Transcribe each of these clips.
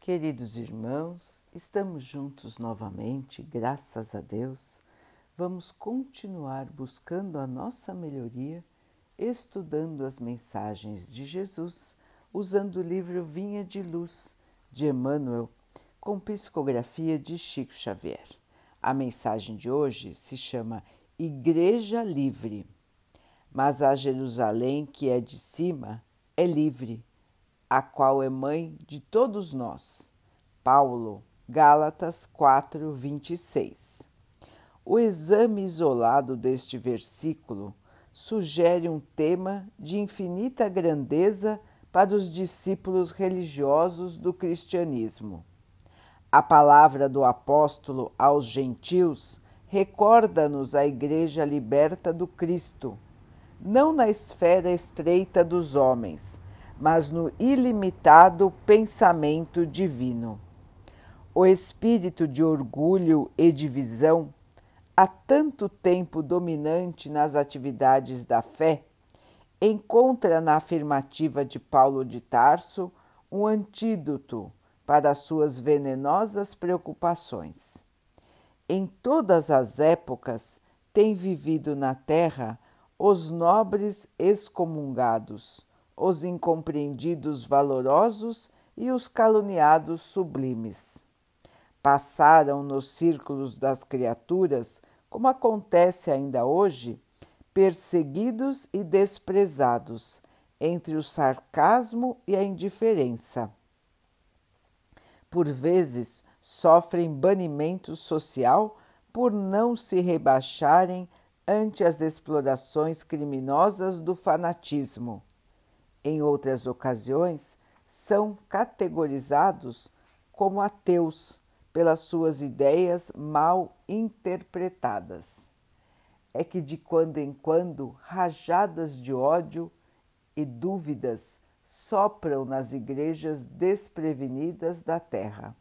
Queridos irmãos, estamos juntos novamente, graças a Deus. Vamos continuar buscando a nossa melhoria, estudando as mensagens de Jesus, usando o livro Vinha de Luz de Emmanuel, com psicografia de Chico Xavier. A mensagem de hoje se chama Igreja Livre. Mas a Jerusalém que é de cima é livre a qual é mãe de todos nós. Paulo, Gálatas 4, 26. O exame isolado deste versículo sugere um tema de infinita grandeza para os discípulos religiosos do cristianismo. A palavra do apóstolo aos gentios recorda-nos a Igreja liberta do Cristo, não na esfera estreita dos homens mas no ilimitado pensamento divino. O espírito de orgulho e divisão, há tanto tempo dominante nas atividades da fé, encontra na afirmativa de Paulo de Tarso um antídoto para as suas venenosas preocupações. Em todas as épocas tem vivido na terra os nobres excomungados os incompreendidos valorosos e os caluniados sublimes. Passaram nos círculos das criaturas, como acontece ainda hoje, perseguidos e desprezados, entre o sarcasmo e a indiferença. Por vezes sofrem banimento social por não se rebaixarem ante as explorações criminosas do fanatismo em outras ocasiões, são categorizados como ateus pelas suas ideias mal interpretadas. É que de quando em quando rajadas de ódio e dúvidas sopram nas igrejas desprevenidas da terra.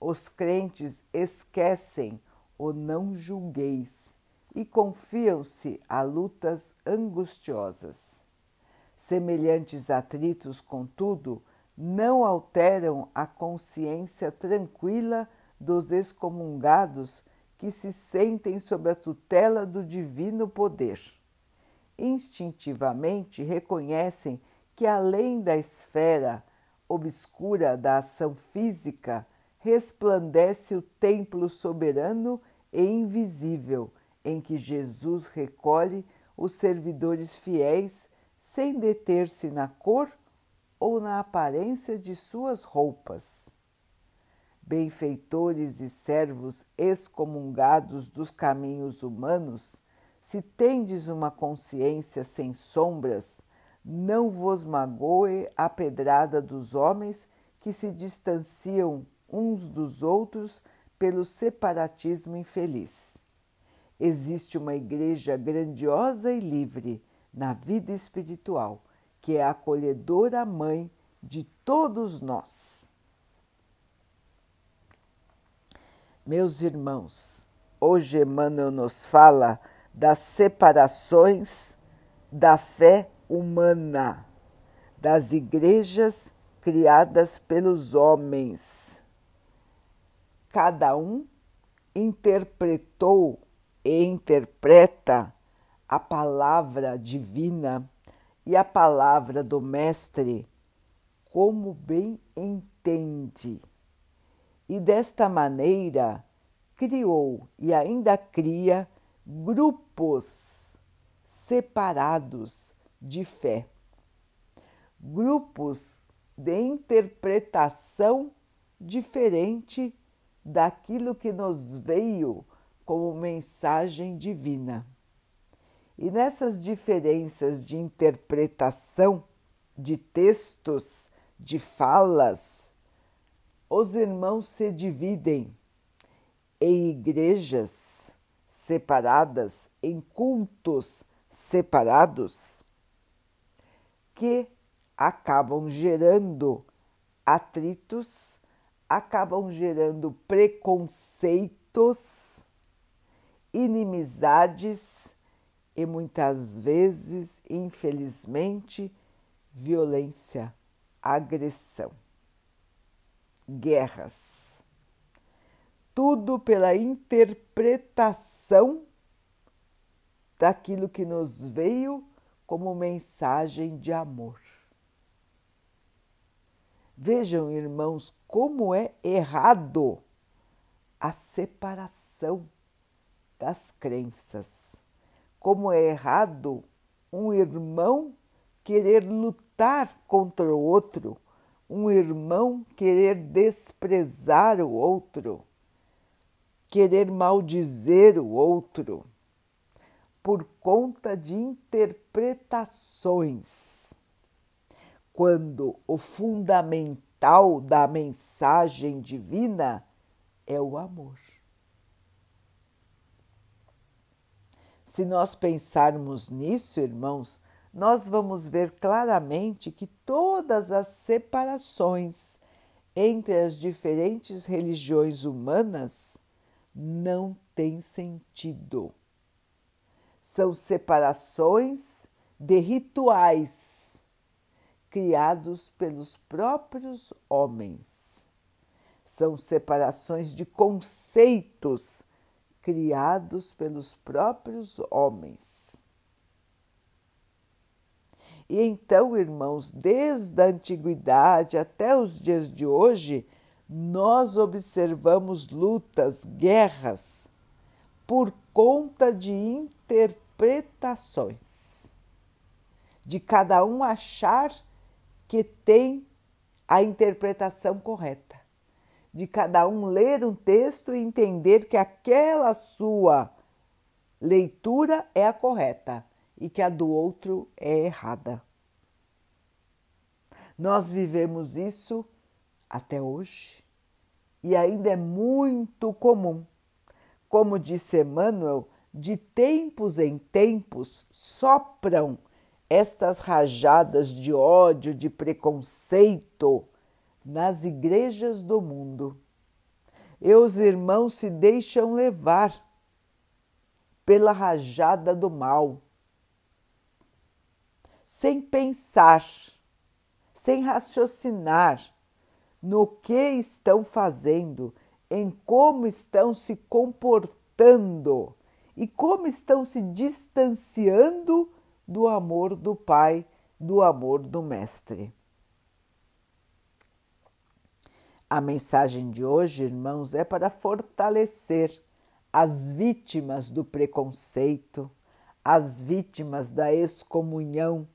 Os crentes esquecem o não julgueis e confiam-se a lutas angustiosas. Semelhantes atritos, contudo, não alteram a consciência tranquila dos excomungados que se sentem sob a tutela do divino poder. Instintivamente reconhecem que, além da esfera obscura da ação física, resplandece o templo soberano e invisível em que Jesus recolhe os servidores fiéis sem deter-se na cor ou na aparência de suas roupas. Benfeitores e servos excomungados dos caminhos humanos, se tendes uma consciência sem sombras, não vos magoe a pedrada dos homens que se distanciam uns dos outros pelo separatismo infeliz. Existe uma igreja grandiosa e livre na vida espiritual, que é a acolhedora mãe de todos nós. Meus irmãos, hoje Emmanuel nos fala das separações da fé humana, das igrejas criadas pelos homens. Cada um interpretou e interpreta a palavra divina e a palavra do Mestre como bem entende. E desta maneira criou e ainda cria grupos separados de fé, grupos de interpretação diferente daquilo que nos veio como mensagem divina. E nessas diferenças de interpretação de textos, de falas, os irmãos se dividem em igrejas separadas, em cultos separados, que acabam gerando atritos, acabam gerando preconceitos, inimizades e muitas vezes, infelizmente, violência, agressão. guerras. Tudo pela interpretação daquilo que nos veio como mensagem de amor. Vejam, irmãos, como é errado a separação das crenças. Como é errado um irmão querer lutar contra o outro, um irmão querer desprezar o outro, querer maldizer o outro, por conta de interpretações quando o fundamental da mensagem divina é o amor. Se nós pensarmos nisso, irmãos, nós vamos ver claramente que todas as separações entre as diferentes religiões humanas não têm sentido. São separações de rituais criados pelos próprios homens. São separações de conceitos criados pelos próprios homens. E então, irmãos, desde a antiguidade até os dias de hoje, nós observamos lutas, guerras, por conta de interpretações, de cada um achar que tem a interpretação correta, de cada um ler um texto e entender que aquela sua leitura é a correta e que a do outro é errada. Nós vivemos isso até hoje e ainda é muito comum. Como disse Emmanuel, de tempos em tempos sopram estas rajadas de ódio, de preconceito nas igrejas do mundo. E os irmãos se deixam levar pela rajada do mal, sem pensar, sem raciocinar no que estão fazendo, em como estão se comportando e como estão se distanciando do amor do Pai, do amor do Mestre. A mensagem de hoje, irmãos, é para fortalecer as vítimas do preconceito, as vítimas da excomunhão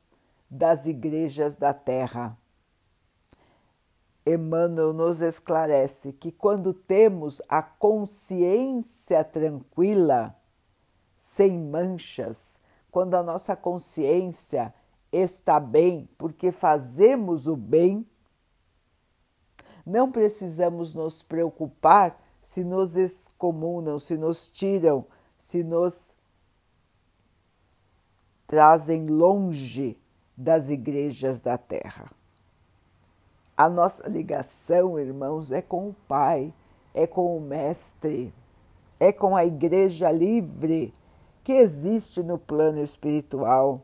das igrejas da terra. Emmanuel nos esclarece que quando temos a consciência tranquila, sem manchas, quando a nossa consciência está bem, porque fazemos o bem, não precisamos nos preocupar se nos excomunam, se nos tiram, se nos trazem longe das igrejas da terra. A nossa ligação, irmãos, é com o Pai, é com o Mestre, é com a Igreja livre que existe no plano espiritual.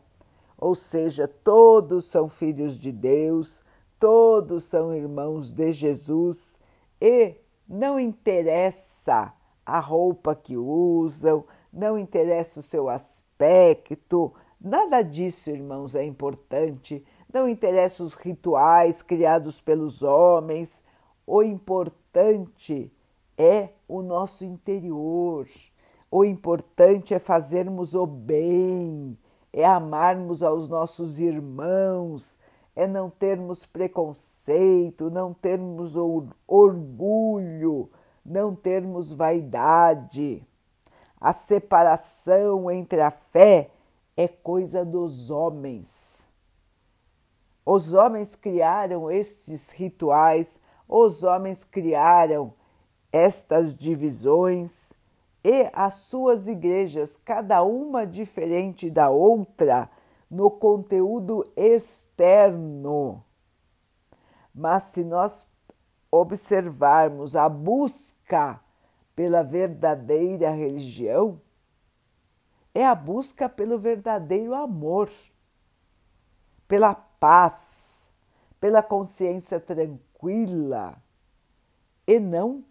Ou seja, todos são filhos de Deus, todos são irmãos de Jesus e não interessa a roupa que usam, não interessa o seu aspecto, nada disso, irmãos, é importante. Não interessa os rituais criados pelos homens, o importante é o nosso interior o importante é fazermos o bem, é amarmos aos nossos irmãos, é não termos preconceito, não termos orgulho, não termos vaidade. A separação entre a fé é coisa dos homens. Os homens criaram esses rituais, os homens criaram estas divisões e as suas igrejas, cada uma diferente da outra no conteúdo externo. Mas se nós observarmos a busca pela verdadeira religião, é a busca pelo verdadeiro amor, pela paz, pela consciência tranquila, e não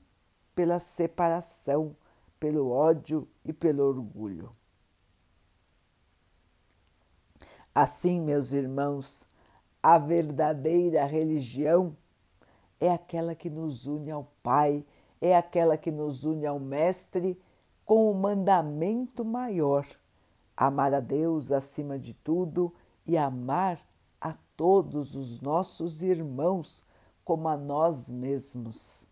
pela separação, pelo ódio e pelo orgulho. Assim, meus irmãos, a verdadeira religião é aquela que nos une ao Pai, é aquela que nos une ao Mestre com o mandamento maior: amar a Deus acima de tudo e amar a todos os nossos irmãos como a nós mesmos.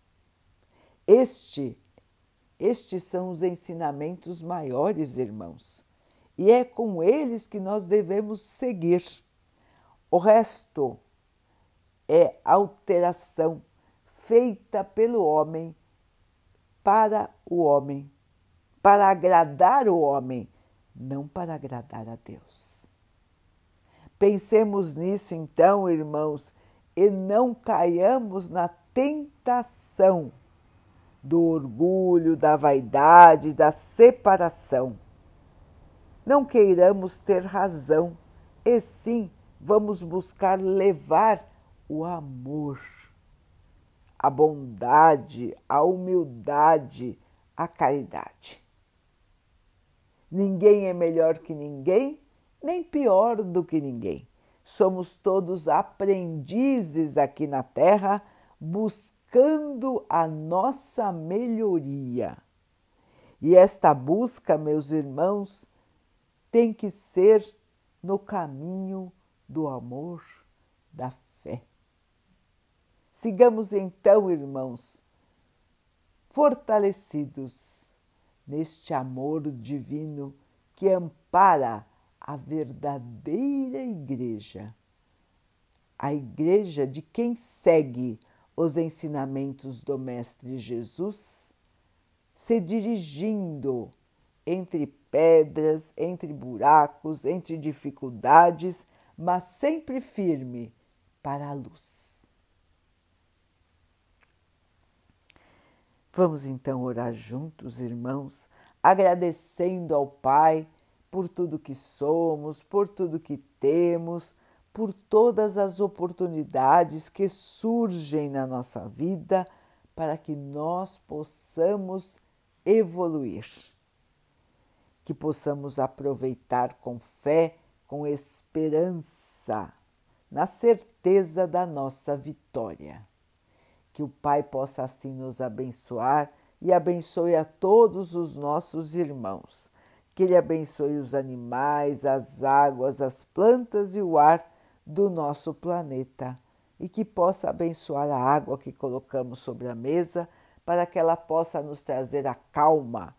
Este, estes são os ensinamentos maiores, irmãos, e é com eles que nós devemos seguir. O resto é alteração feita pelo homem para o homem, para agradar o homem, não para agradar a Deus. Pensemos nisso então, irmãos, e não caiamos na tentação do orgulho, da vaidade, da separação. Não queiramos ter razão, e sim vamos buscar levar o amor, a bondade, a humildade, a caridade. Ninguém é melhor que ninguém, nem pior do que ninguém. Somos todos aprendizes aqui na Terra, buscando a nossa melhoria. E esta busca, meus irmãos, tem que ser no caminho do amor, da fé. Sigamos então, irmãos, fortalecidos neste amor divino que ampara a verdadeira igreja, a igreja de quem segue os ensinamentos do Mestre Jesus, se dirigindo entre pedras, entre buracos, entre dificuldades, mas sempre firme para a luz. Vamos então orar juntos, irmãos, agradecendo ao Pai por tudo que somos, por tudo que temos, por todas as oportunidades que surgem na nossa vida para que nós possamos evoluir, que possamos aproveitar com fé, com esperança, na certeza da nossa vitória. Que o Pai possa assim nos abençoar e abençoe a todos os nossos irmãos. Que Ele abençoe os animais, as águas, as plantas e o ar do nosso planeta e que possa abençoar a água que colocamos sobre a mesa para que ela possa nos trazer a calma